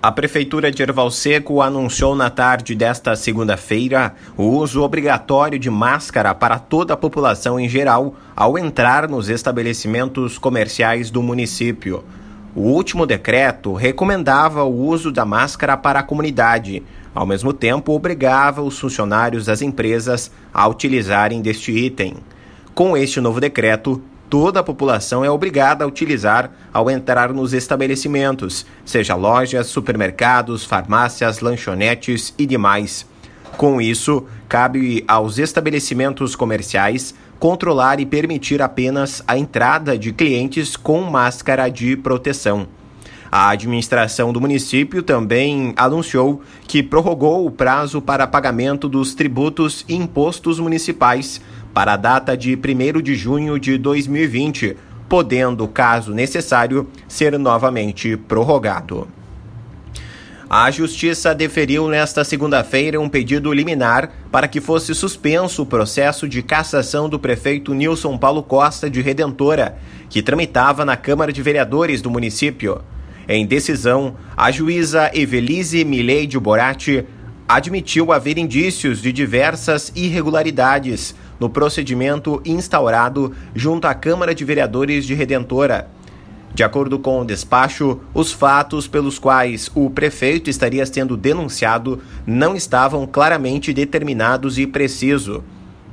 A Prefeitura de Erval Seco anunciou na tarde desta segunda-feira o uso obrigatório de máscara para toda a população em geral ao entrar nos estabelecimentos comerciais do município. O último decreto recomendava o uso da máscara para a comunidade, ao mesmo tempo obrigava os funcionários das empresas a utilizarem deste item. Com este novo decreto, toda a população é obrigada a utilizar ao entrar nos estabelecimentos, seja lojas, supermercados, farmácias, lanchonetes e demais. Com isso, cabe aos estabelecimentos comerciais controlar e permitir apenas a entrada de clientes com máscara de proteção. A administração do município também anunciou que prorrogou o prazo para pagamento dos tributos e impostos municipais para a data de 1 de junho de 2020, podendo, caso necessário, ser novamente prorrogado. A Justiça deferiu nesta segunda-feira um pedido liminar para que fosse suspenso o processo de cassação do prefeito Nilson Paulo Costa de Redentora, que tramitava na Câmara de Vereadores do município. Em decisão, a juíza Evelise Mileide Borati admitiu haver indícios de diversas irregularidades no procedimento instaurado junto à Câmara de Vereadores de Redentora. De acordo com o despacho, os fatos pelos quais o prefeito estaria sendo denunciado não estavam claramente determinados e precisos.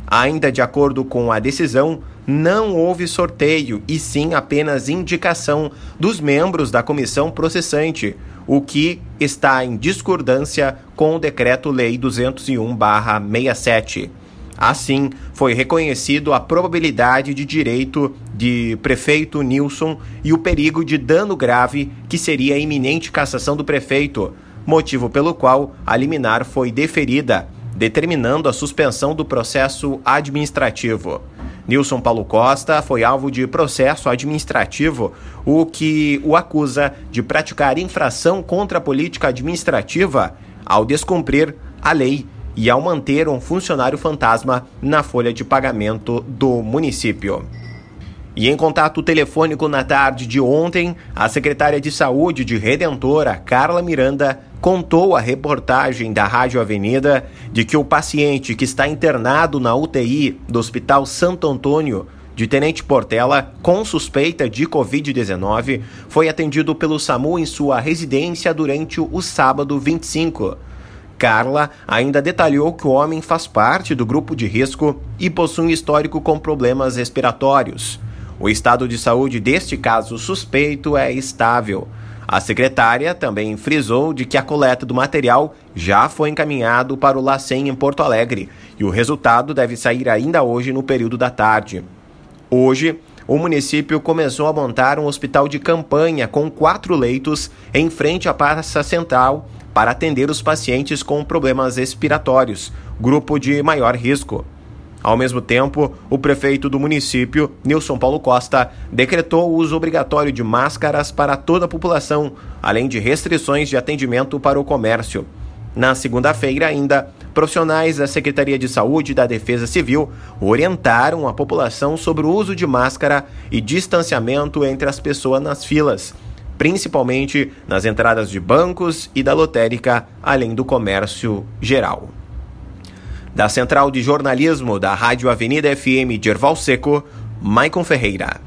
Ainda de acordo com a decisão, não houve sorteio e sim apenas indicação dos membros da comissão processante, o que está em discordância com o Decreto-Lei 201-67. Assim, foi reconhecido a probabilidade de direito de prefeito Nilson e o perigo de dano grave que seria a iminente cassação do prefeito, motivo pelo qual a liminar foi deferida, determinando a suspensão do processo administrativo. Nilson Paulo Costa foi alvo de processo administrativo, o que o acusa de praticar infração contra a política administrativa ao descumprir a lei e ao manter um funcionário fantasma na folha de pagamento do município. E em contato telefônico na tarde de ontem, a secretária de Saúde de Redentora, Carla Miranda, contou à reportagem da Rádio Avenida de que o paciente que está internado na UTI do Hospital Santo Antônio de Tenente Portela, com suspeita de Covid-19, foi atendido pelo SAMU em sua residência durante o sábado 25. Carla ainda detalhou que o homem faz parte do grupo de risco e possui um histórico com problemas respiratórios. O estado de saúde deste caso suspeito é estável. A secretária também frisou de que a coleta do material já foi encaminhado para o LACEN em Porto Alegre e o resultado deve sair ainda hoje no período da tarde. Hoje, o município começou a montar um hospital de campanha com quatro leitos em frente à Praça Central para atender os pacientes com problemas respiratórios, grupo de maior risco. Ao mesmo tempo, o prefeito do município, Nilson Paulo Costa, decretou o uso obrigatório de máscaras para toda a população, além de restrições de atendimento para o comércio. Na segunda-feira, ainda, profissionais da Secretaria de Saúde e da Defesa Civil orientaram a população sobre o uso de máscara e distanciamento entre as pessoas nas filas principalmente nas entradas de bancos e da lotérica, além do comércio geral. Da Central de Jornalismo da Rádio Avenida FM de Erval Seco, Maicon Ferreira.